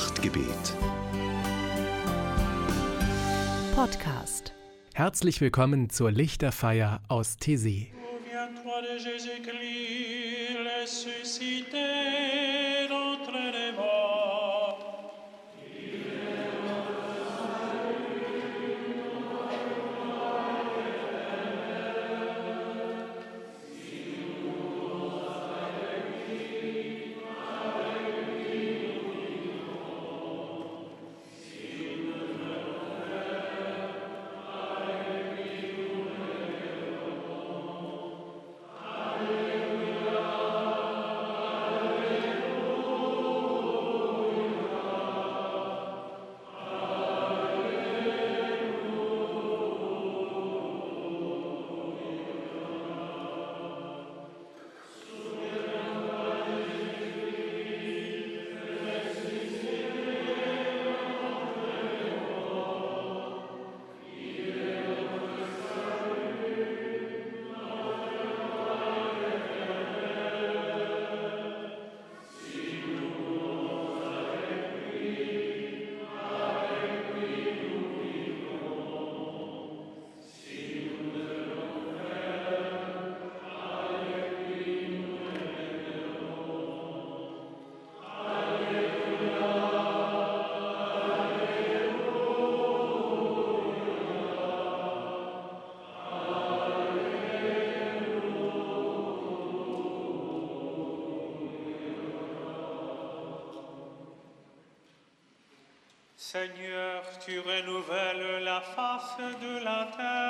Nachtgebet. Podcast. Herzlich willkommen zur Lichterfeier aus Tessé. Seigneur, tu renouvelles la face de la terre.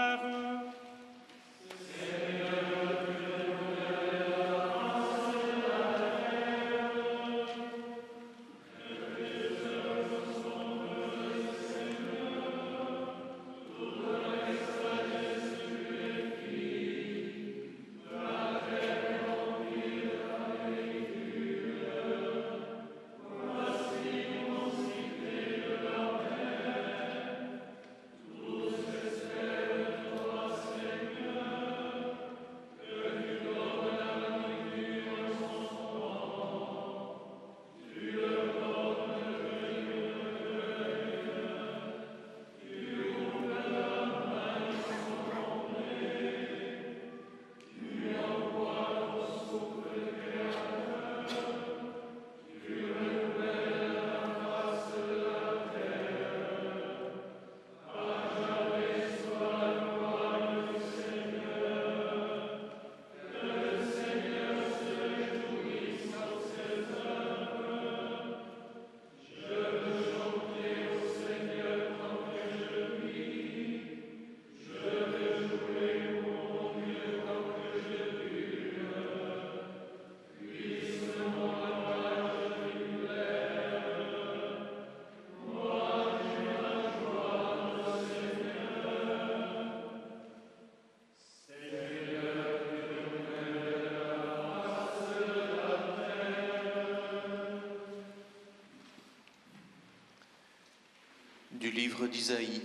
Livre d'Isaïe.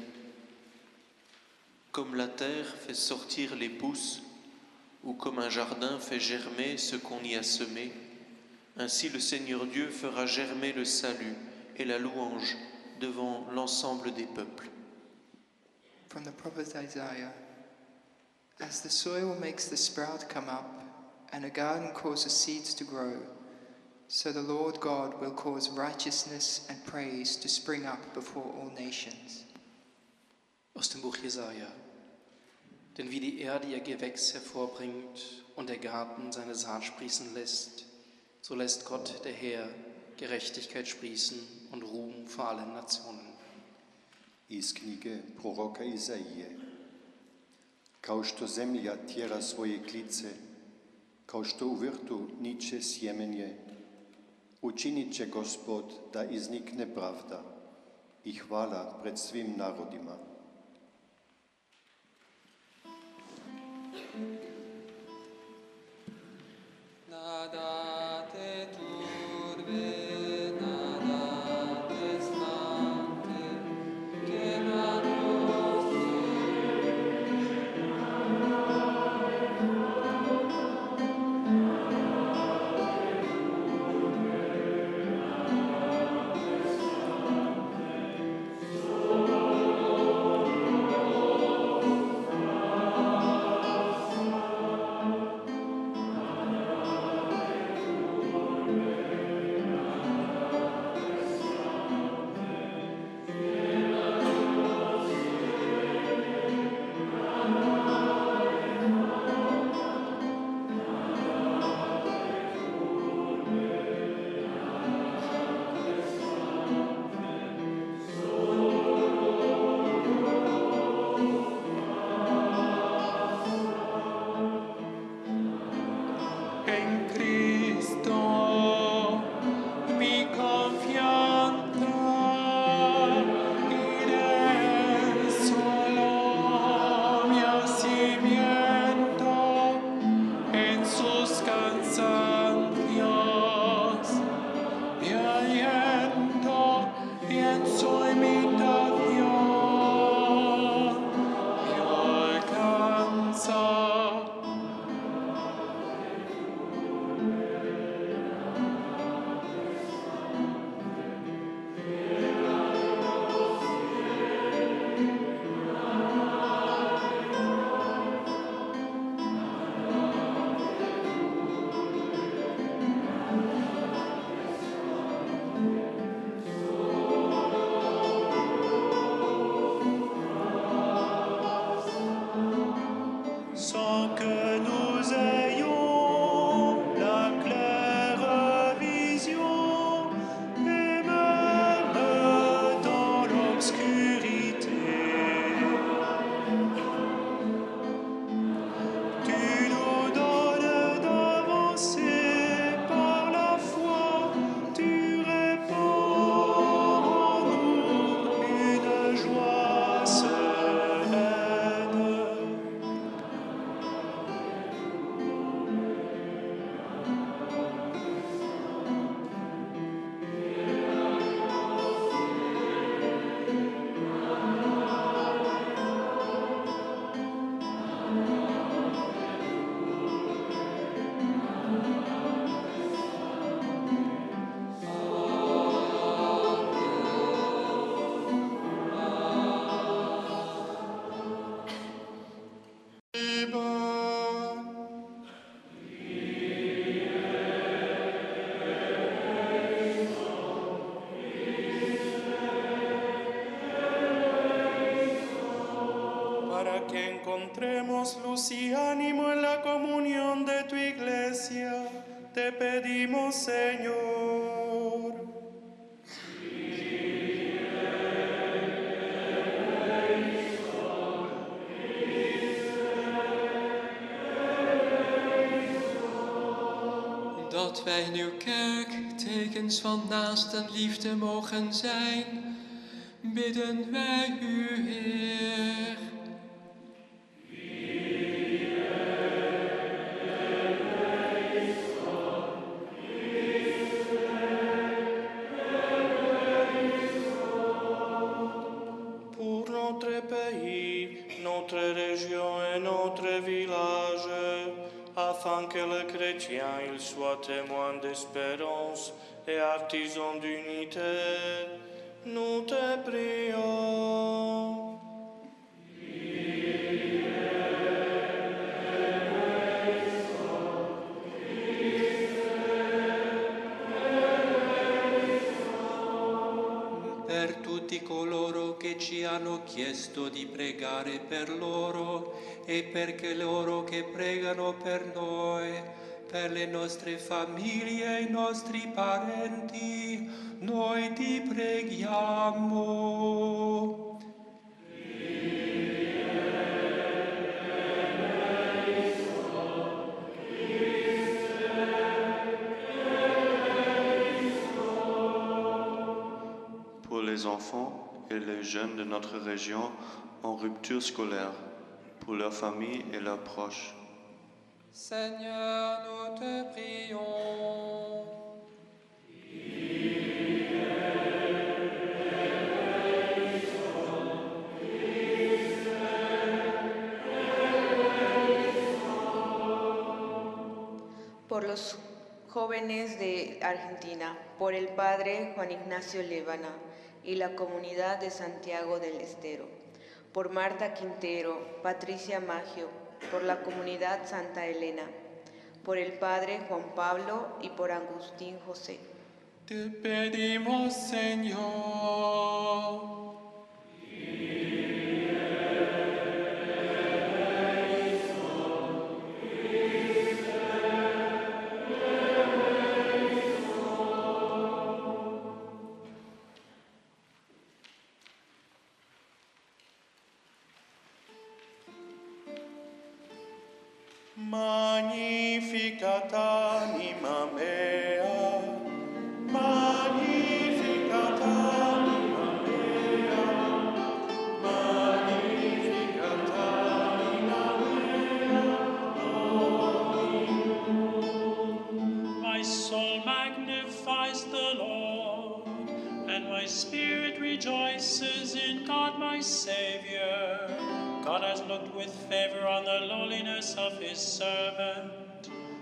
Comme la terre fait sortir les pousses, ou comme un jardin fait germer ce qu'on y a semé, ainsi le Seigneur Dieu fera germer le salut et la louange devant l'ensemble des peuples. From the prophet Isaiah As the soil makes the sprout come up, and a garden causes seeds to grow, so the Lord God will cause righteousness and praise to spring up before all nations. Aus dem Buch Jesaja. Denn wie die Erde ihr Gewächs hervorbringt und der Garten seine Saat sprießen lässt, so lässt Gott der Herr Gerechtigkeit sprießen und Ruhm vor allen Nationen. iz knjige proroka Izaije. Kao što zemlja tjera svoje klice, kao što u vrtu niče sjemenje, učinit će gospod da iznikne pravda i hvala pred svim narodima. Wij in uw kerk tekens van naasten liefde mogen zijn, bidden wij u, Heer. Témoins d'espérance et artisans d'unité, nous te prions. Per tutti coloro che ci hanno chiesto di pregare per loro e perché loro che pregano per noi, per le nostre famiglie e nostri parenti, noi ti preghiamo. pour les enfants et les jeunes de notre région en rupture scolaire, pour leurs familles et leurs proches. Seigneur, nous te prions. por los jóvenes de Argentina, por el padre Juan Ignacio Lévana y la comunidad de Santiago del Estero, por Marta Quintero, Patricia Maggio, por la comunidad Santa Elena, por el padre Juan Pablo y por Agustín José. Te pedimos, Señor. Spirit rejoices in God my Savior. God has looked with favor on the lowliness of his servant.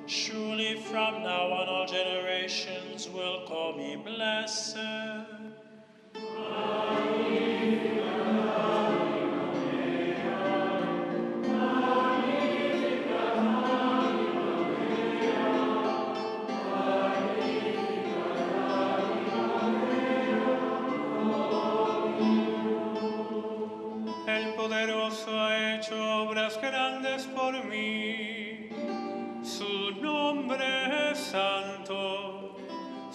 Surely from now on all generations will call me blessed.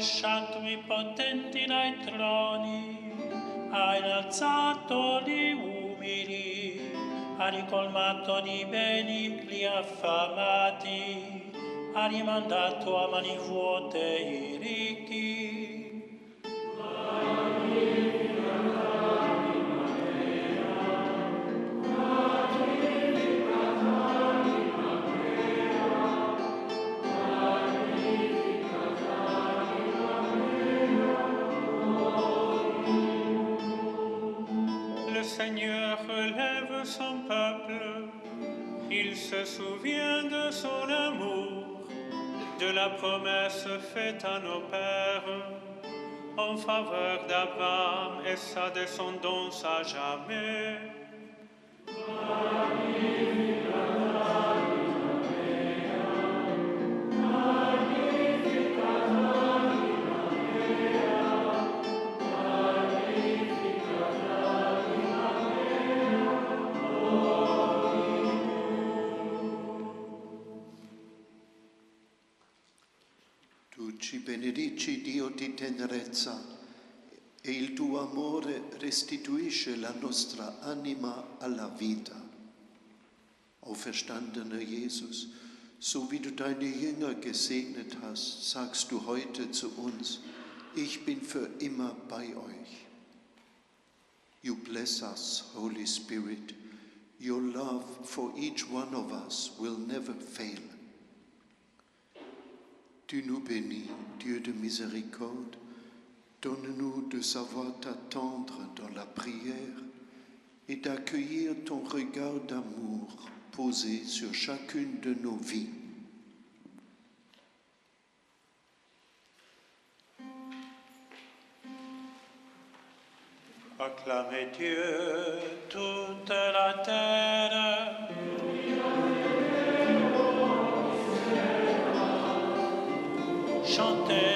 Rovesciato i potenti dai troni, ha innalzato gli umili, ha ricolmato di beni gli affamati, ha rimandato a mani vuote i ricchi. La promesse faite à nos pères en faveur d'Abraham et sa descendance à jamais. Benedici Dio di tenerezza e il tuo amore restituisce la nostra anima alla vita. Auferstandener Jesus, so wie du deine Jünger gesegnet hast, sagst du heute zu uns, ich bin für immer bei euch. You bless us, Holy Spirit. Your love for each one of us will never fail. Tu nous bénis, Dieu de miséricorde. Donne-nous de savoir t'attendre dans la prière et d'accueillir ton regard d'amour posé sur chacune de nos vies. Acclamez Dieu, toute la terre. Chantez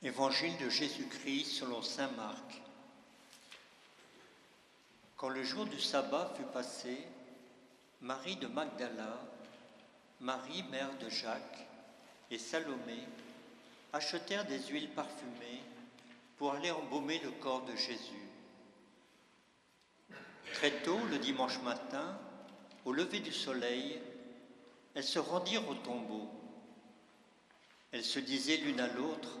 Évangile de Jésus-Christ selon Saint Marc. Quand le jour du sabbat fut passé, Marie de Magdala, Marie mère de Jacques et Salomé achetèrent des huiles parfumées pour aller embaumer le corps de Jésus. Très tôt, le dimanche matin, au lever du soleil, elles se rendirent au tombeau. Elles se disaient l'une à l'autre,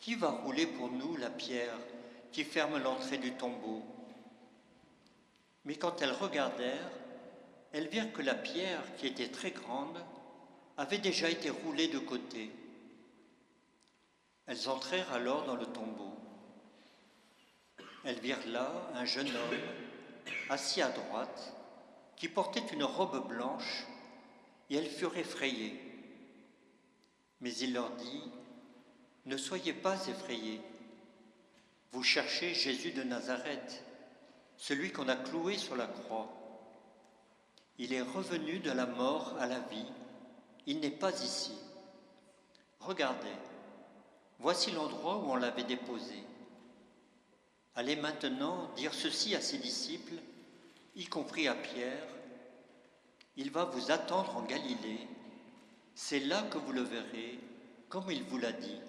Qui va rouler pour nous la pierre qui ferme l'entrée du tombeau? Mais quand elles regardèrent, elles virent que la pierre, qui était très grande, avait déjà été roulée de côté. Elles entrèrent alors dans le tombeau. Elles virent là un jeune homme, assis à droite, qui portait une robe blanche, et elles furent effrayées. Mais il leur dit, Ne soyez pas effrayés. Vous cherchez Jésus de Nazareth, celui qu'on a cloué sur la croix. Il est revenu de la mort à la vie. Il n'est pas ici. Regardez, voici l'endroit où on l'avait déposé. Allez maintenant dire ceci à ses disciples, y compris à Pierre. Il va vous attendre en Galilée. C'est là que vous le verrez, comme il vous l'a dit.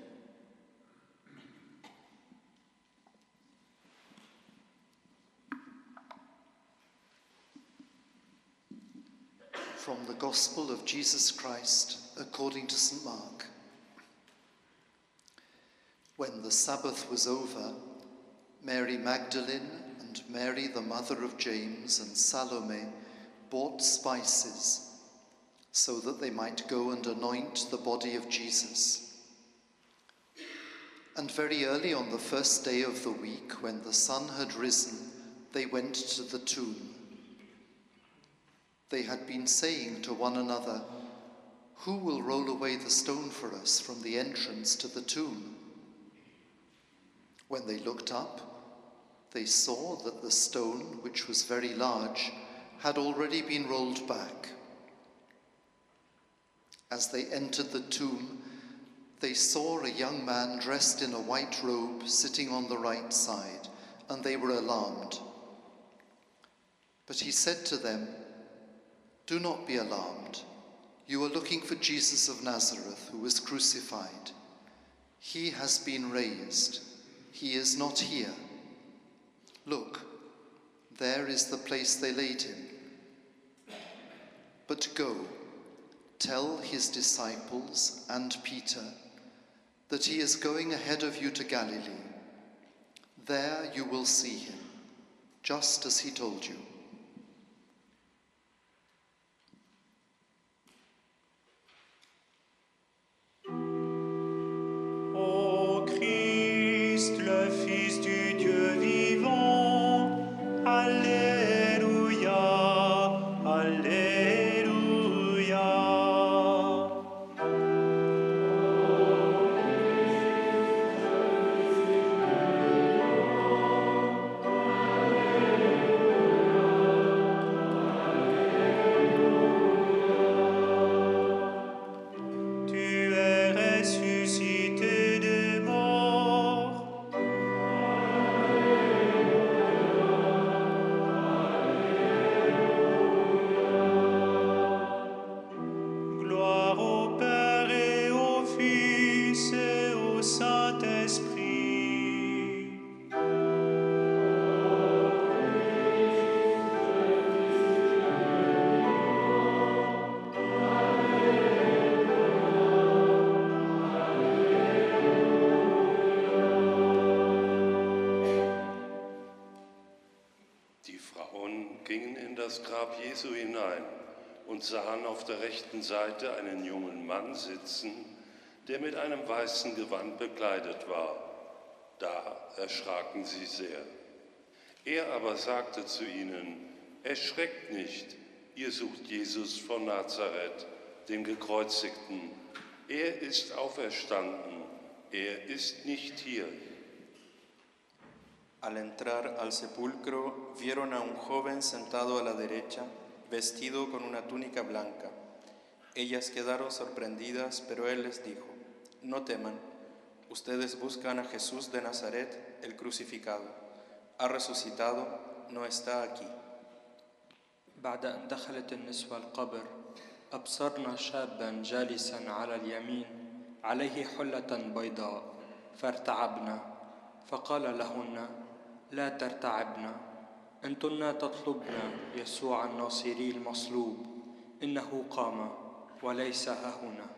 From the Gospel of Jesus Christ according to St. Mark. When the Sabbath was over, Mary Magdalene and Mary, the mother of James, and Salome bought spices so that they might go and anoint the body of Jesus. And very early on the first day of the week, when the sun had risen, they went to the tomb. They had been saying to one another, Who will roll away the stone for us from the entrance to the tomb? When they looked up, they saw that the stone, which was very large, had already been rolled back. As they entered the tomb, they saw a young man dressed in a white robe sitting on the right side, and they were alarmed. But he said to them, Do not be alarmed. You are looking for Jesus of Nazareth, who was crucified. He has been raised. He is not here. Look, there is the place they laid him. But go, tell his disciples and Peter that he is going ahead of you to Galilee. There you will see him, just as he told you. Das Grab Jesu hinein und sahen auf der rechten Seite einen jungen Mann sitzen, der mit einem weißen Gewand bekleidet war. Da erschraken sie sehr. Er aber sagte zu ihnen, Erschreckt nicht, ihr sucht Jesus von Nazareth, den Gekreuzigten. Er ist auferstanden, er ist nicht hier. Al entrar al sepulcro vieron a un joven sentado a la derecha, vestido con una túnica blanca. Ellas quedaron sorprendidas, pero él les dijo, no teman, Ustedes buscan a Jesús de Nazaret, el crucificado. Ha resucitado, no está aquí. بعد أن دخلت النسوة القبر أبصرنا شابا جالسا على اليمين عليه حلة بيضاء فارتعبنا فقال لهن لا ترتعبن أنتن تطلبن يسوع الناصري المصلوب إنه قام وليس هنا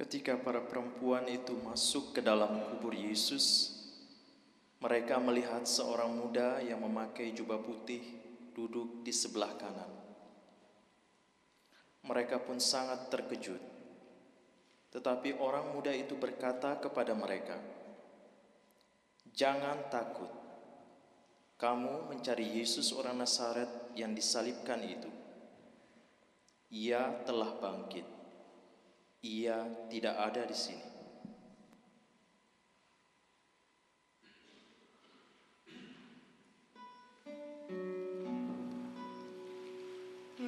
Ketika para perempuan itu masuk ke dalam kubur Yesus, mereka melihat seorang muda yang memakai jubah putih duduk di sebelah kanan. Mereka pun sangat terkejut. Tetapi orang muda itu berkata kepada mereka, "Jangan takut. Kamu mencari Yesus orang Nazaret yang disalibkan itu. Ia telah bangkit. Ia tidak ada di sini."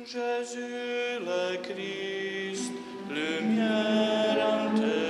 Jésus le Christ, lumière intérieure,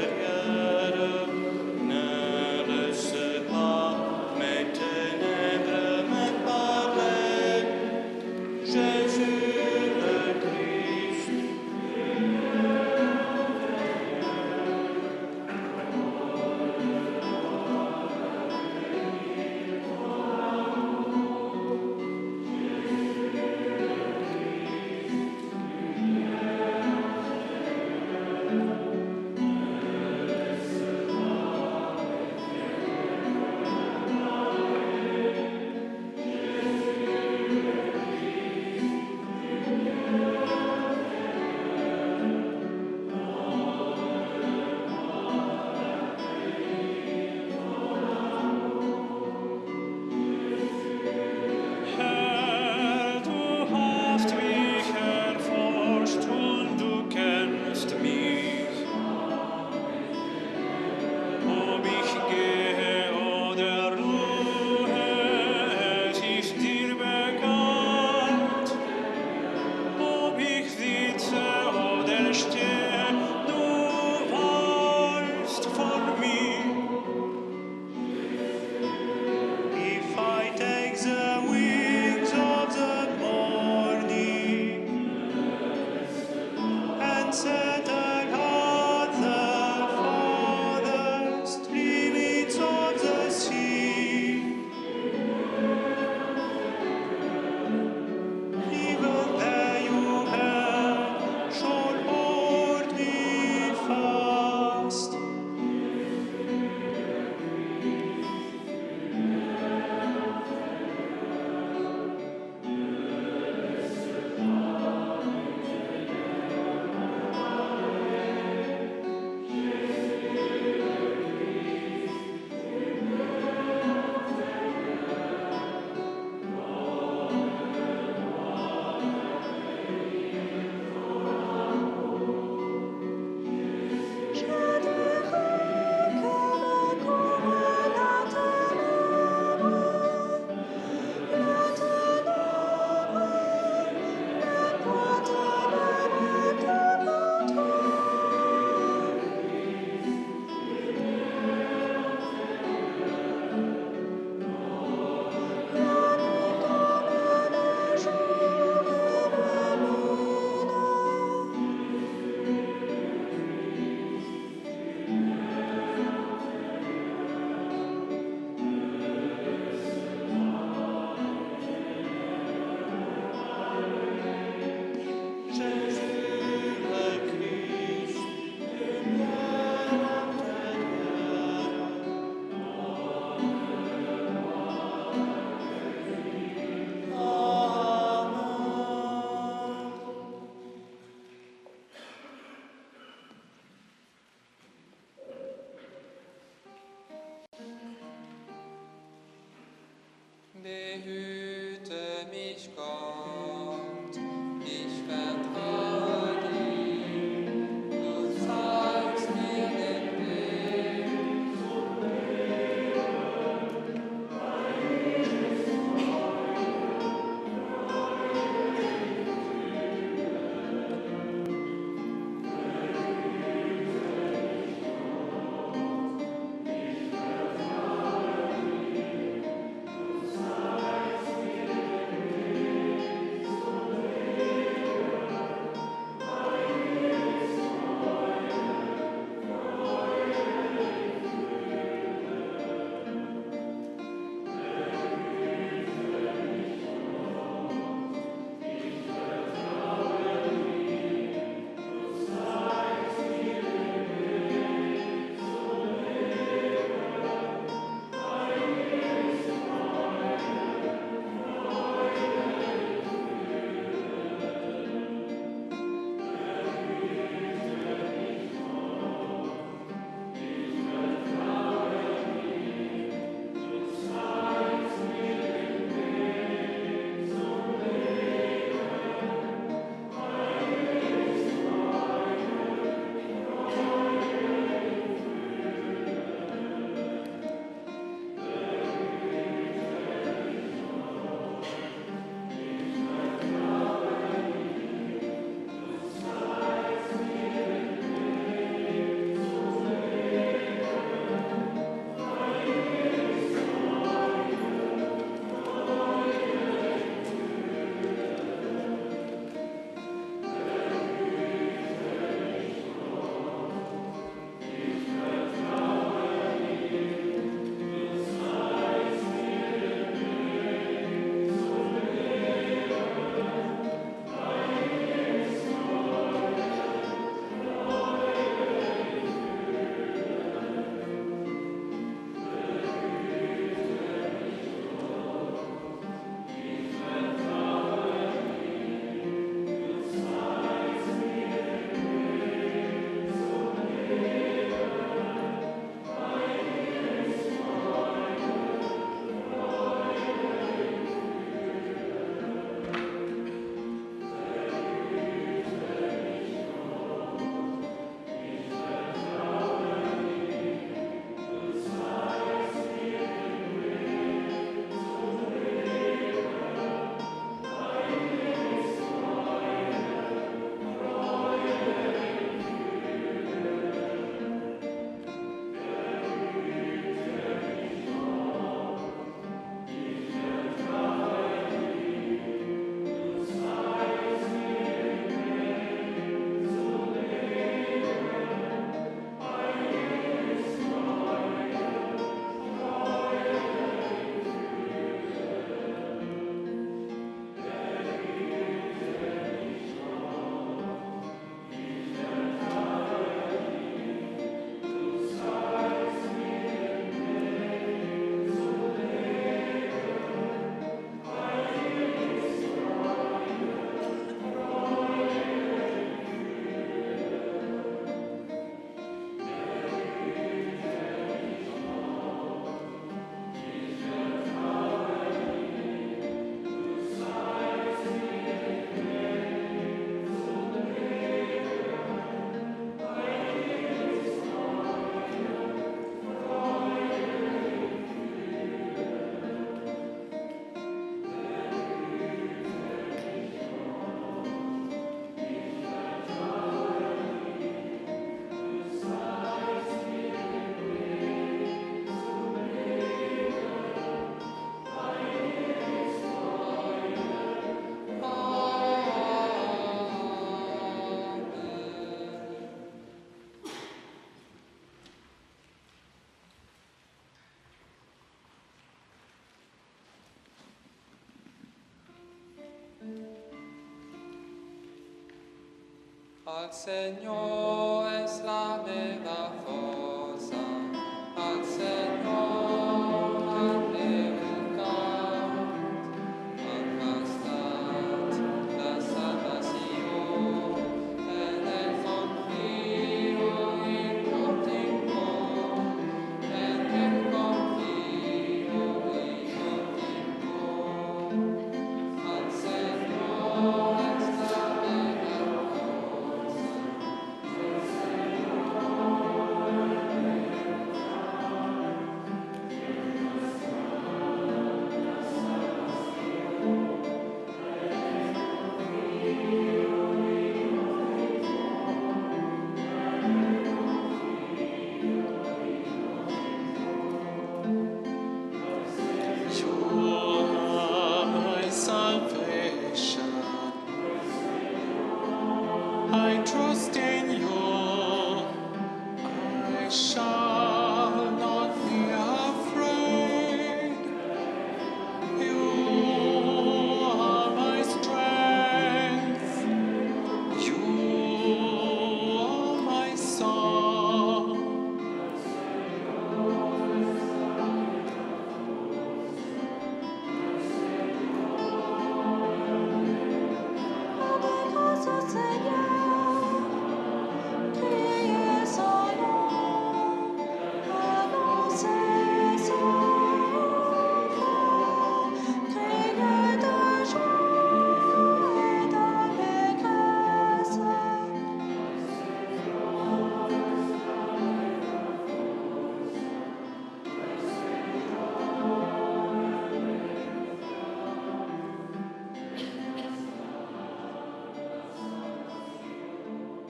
Al Señor es la vida forza, al Señor.